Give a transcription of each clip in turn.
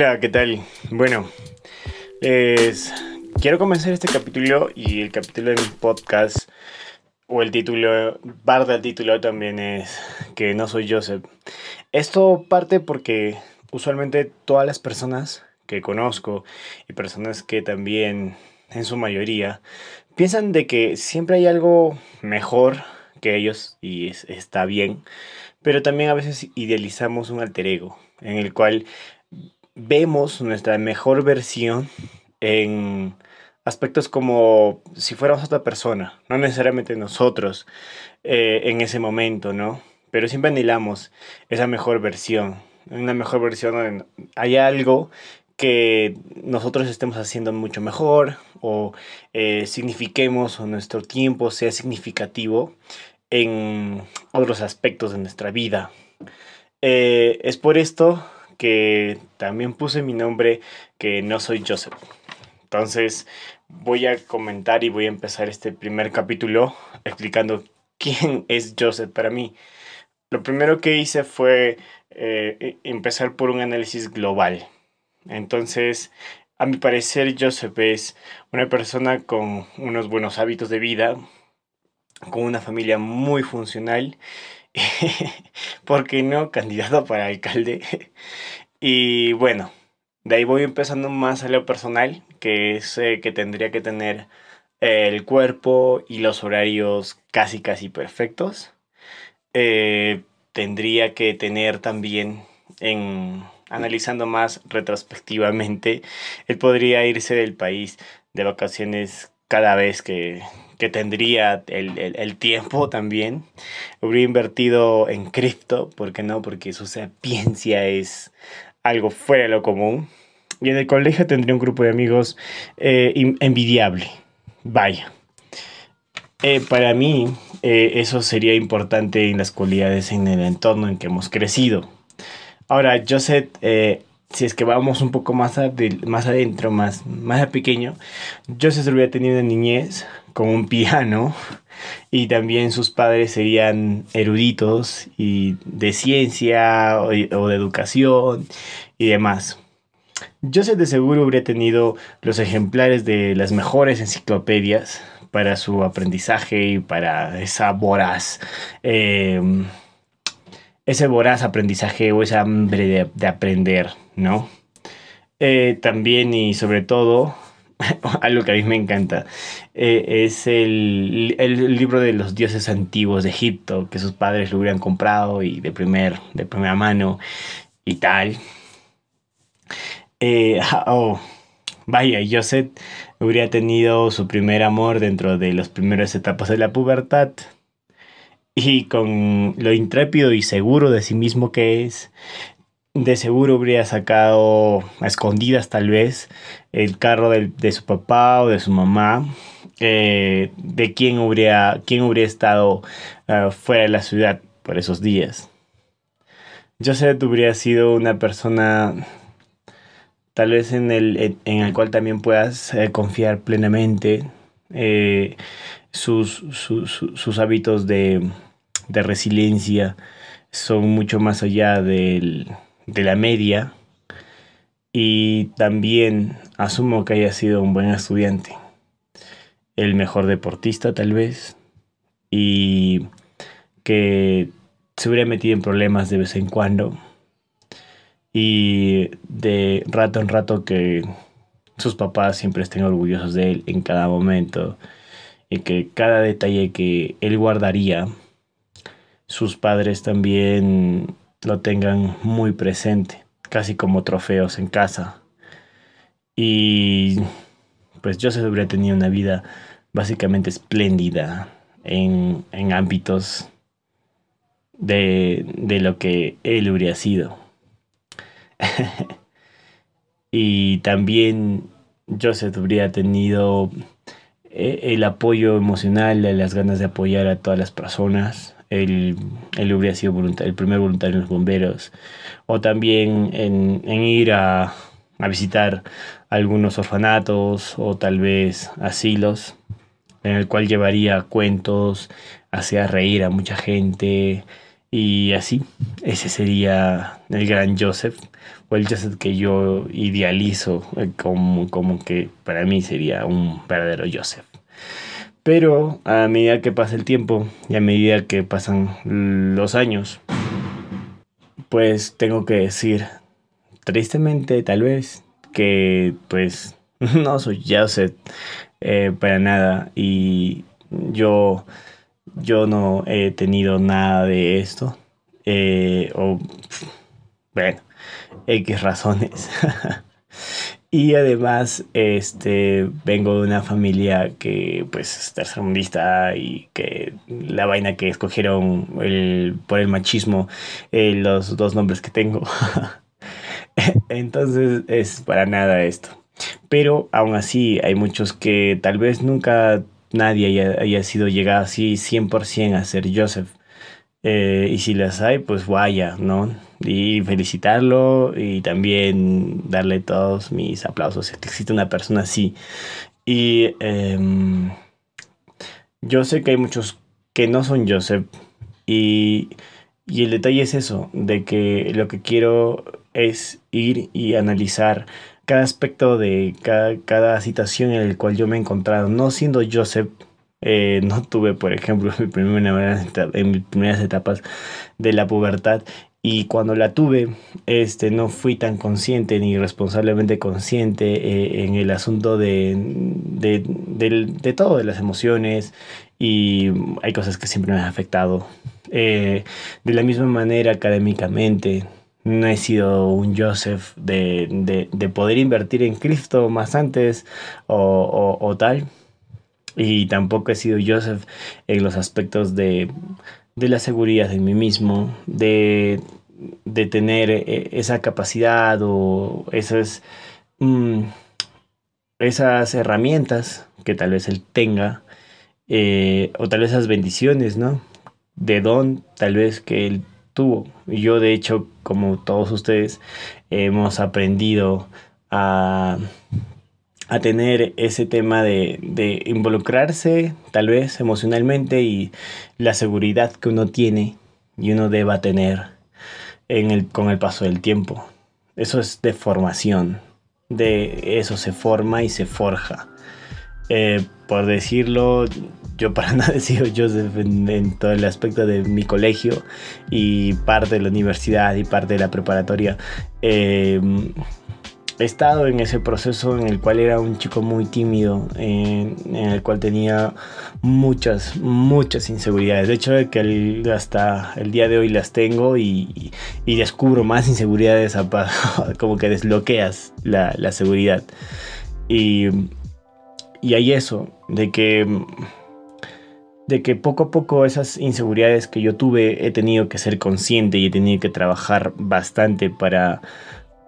Hola, ¿qué tal? Bueno, les quiero comenzar este capítulo y el capítulo de mi podcast o el título, parte del título también es que no soy Joseph. Esto parte porque usualmente todas las personas que conozco y personas que también en su mayoría piensan de que siempre hay algo mejor que ellos y está bien, pero también a veces idealizamos un alter ego en el cual vemos nuestra mejor versión en aspectos como si fuéramos otra persona, no necesariamente nosotros eh, en ese momento, ¿no? Pero siempre anhelamos esa mejor versión, una mejor versión hay algo que nosotros estemos haciendo mucho mejor o eh, signifiquemos o nuestro tiempo sea significativo en otros aspectos de nuestra vida. Eh, es por esto que también puse mi nombre que no soy Joseph. Entonces voy a comentar y voy a empezar este primer capítulo explicando quién es Joseph para mí. Lo primero que hice fue eh, e, empezar por un análisis global. Entonces, a mi parecer, Joseph es una persona con unos buenos hábitos de vida, con una familia muy funcional, ¿por qué no? Candidato para alcalde. y bueno, de ahí voy empezando más a lo personal, que es eh, que tendría que tener el cuerpo y los horarios casi casi perfectos. Eh, tendría que tener también en analizando más retrospectivamente, él podría irse del país de vacaciones cada vez que, que tendría el, el, el, tiempo también. Habría invertido en cripto, ¿por qué no? Porque su sapiencia es algo fuera de lo común. Y en el colegio tendría un grupo de amigos eh, envidiable. Vaya. Eh, para mí, eh, eso sería importante en las cualidades en el entorno en que hemos crecido. Ahora, Joseph, si es que vamos un poco más, más adentro, más, más a pequeño, Joseph hubiera tenido una niñez con un piano y también sus padres serían eruditos y de ciencia o, de educación y demás. Joseph de seguro habría tenido los ejemplares de las mejores enciclopedias para su aprendizaje y para esa voraz eh, ese voraz aprendizaje o esa hambre de, aprender, ¿no? Eh, también y sobre todo, algo que a mí me encanta, eh, es el, el, libro de los dioses antiguos de Egipto, que sus padres lo hubieran comprado y de, primer, de primera mano y tal. Eh, oh, vaya, Joseph hubiera tenido su primer amor dentro de las primeras etapas de la pubertad y con lo intrépido y seguro de sí mismo que es, de seguro habría sacado a escondidas tal vez el carro de, su papá o de su mamá, eh, de quién habría, quién habría estado uh, fuera de la ciudad por esos días. Joseph habría sido una persona tal vez en el, en el cual también puedas eh, confiar plenamente. Eh, sus, sus hábitos de, de resiliencia son mucho más allá del, de la media. Y también asumo que haya sido un buen estudiante, el mejor deportista tal vez y que se hubiera metido en problemas de vez en cuando. Y de rato en rato que sus papás siempre estén orgullosos de él en cada momento y que cada detalle que él guardaría sus padres también lo tengan muy presente, casi como trofeos en casa. Y pues Joseph habría tenido una vida básicamente espléndida en, en ámbitos de, de lo que él habría sido. y también Joseph habría tenido eh, el apoyo emocional, las ganas de apoyar a todas las personas él, él hubiera sido el primer voluntario en los bomberos, o también en, en ir a, a, visitar algunos orfanatos o tal vez asilos, en el cual llevaría cuentos, hacía reír a mucha gente Y así, ese sería el gran Joseph, o el Joseph que yo idealizo eh, como, como que para mí sería un verdadero Joseph. Pero a medida que pasa el tiempo y a medida que pasan los años, pues tengo que decir, tristemente tal vez, que pues no soy Joseph para nada y yo yo no he tenido nada de esto. Eh, o, bueno, X razones. y además, este, vengo de una familia que, pues, es tercermundista y que la vaina que escogieron el, por el machismo, eh, los dos nombres que tengo. Entonces, es para nada esto. Pero aún así, hay muchos que tal vez nunca nadie haya, sido llegado así 100% a ser Joseph. Eh, y si las hay, pues vaya, ¿no? Y felicitarlo y también darle todos mis aplausos. que existe una persona así. Y em, yo sé que hay muchos que no son Joseph. Y, y el detalle es eso, de que lo que quiero es ir y analizar cada aspecto de cada, situación en la cual yo me he encontrado. No siendo Joseph, eh, no tuve, por ejemplo, mi primera, en mis primeras etapas de la pubertad. Y cuando la tuve, este, no fui tan consciente ni responsablemente consciente eh, en el asunto de, de, de, todo, de las emociones. Y hay cosas que siempre me han afectado. Eh, de la misma manera académicamente, no he sido un Joseph de, poder invertir en cripto más antes o, tal. Y tampoco he sido Joseph en los aspectos de, la seguridad de mí mismo, de, tener eh, esa capacidad o esas, mm, esas herramientas que tal vez él tenga, eh, o tal vez esas bendiciones, ¿no? De don, tal vez que él y Yo, de hecho, como todos ustedes, hemos aprendido a, a tener ese tema de, de, involucrarse, tal vez emocionalmente, y la seguridad que uno tiene y uno deba tener en el, con el paso del tiempo. Eso es de formación. De eso se forma y se forja. Eh, por decirlo, yo para nada he sido Joseph en, todo el aspecto de mi colegio y parte de la universidad y parte de la preparatoria. Eh, he estado en ese proceso en el cual era un chico muy tímido, en, el cual tenía muchas, muchas inseguridades. De hecho, que hasta el día de hoy las tengo y, descubro más inseguridades, como que desbloqueas la, la seguridad. Y, y hay eso, de que de que poco a poco esas inseguridades que yo tuve he tenido que ser consciente y he tenido que trabajar bastante para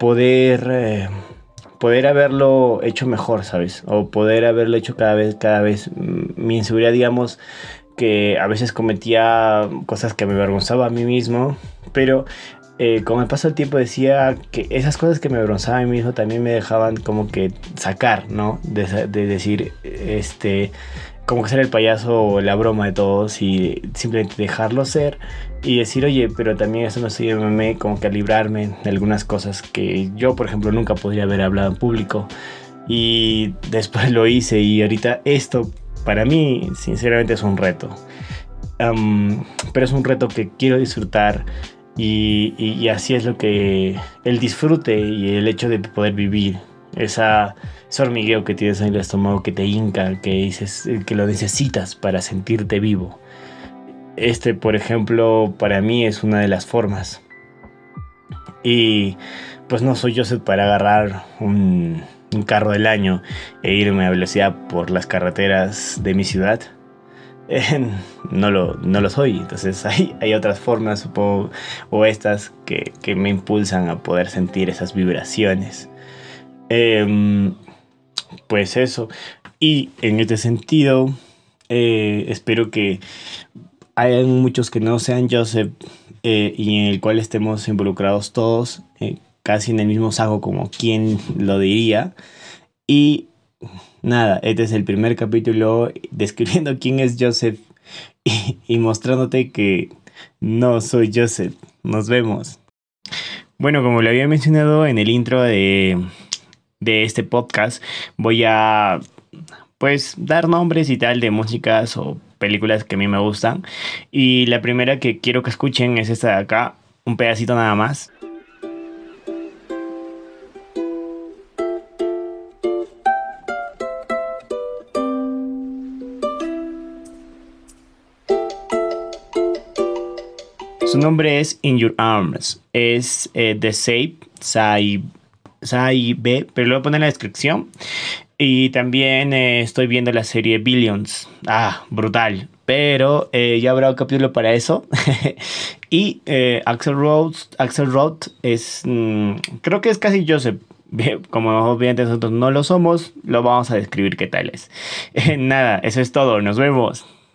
poder eh, poder haberlo hecho mejor, ¿sabes? O poder haberlo hecho cada vez cada vez mm, mi inseguridad, digamos, que a veces cometía cosas que me avergonzaba a mí mismo, pero eh, con el paso del tiempo decía que esas cosas que me avergonzaba a mí mismo también me dejaban como que sacar, ¿no? De, de decir, este, como que ser el payaso o la broma de todos y simplemente dejarlo ser y decir, oye, pero también eso no sirve como que a librarme de algunas cosas que yo, por ejemplo, nunca podría haber hablado en público y después lo hice y ahorita esto para mí sinceramente es un reto. pero es un reto que quiero disfrutar y, y así es lo que el disfrute y el hecho de poder vivir esa ese hormigueo que tienes en el estómago que te hinca, que dices que lo necesitas para sentirte vivo. Este, por ejemplo, para mí es una de las formas. Y pues no soy Joseph para agarrar un, carro del año e irme a velocidad por las carreteras de mi ciudad. no, lo, no lo soy. Entonces hay, hay otras formas, supongo, o estas que, me impulsan a poder sentir esas vibraciones. Eh, pues eso. Y en este sentido, eh, espero que haya muchos que no sean Joseph eh, y en el cual estemos involucrados todos, eh, casi en el mismo saco como quien lo diría. Y nada, este es el primer capítulo describiendo quién es Joseph y, y mostrándote que No soy Joseph. Nos vemos. Bueno, como lo había mencionado en el intro de, de este podcast, voy a pues dar nombres y tal de músicas o películas que a mí me gustan. Y la primera que quiero que escuchen es esta de acá, un pedacito nada más. Su nombre es In Your Arms. Es eh, The Safe, Sai, Sai B, pero lo voy a poner en la descripción. Y también eh, estoy viendo la serie Billions. Ah, brutal. Pero eh, ya habrá un capítulo para eso. y Axel Road, Axel Road es. Mm, creo que es casi Joseph. Como obviamente nosotros no lo somos, lo vamos a describir qué tal es. nada, eso es todo. Nos vemos.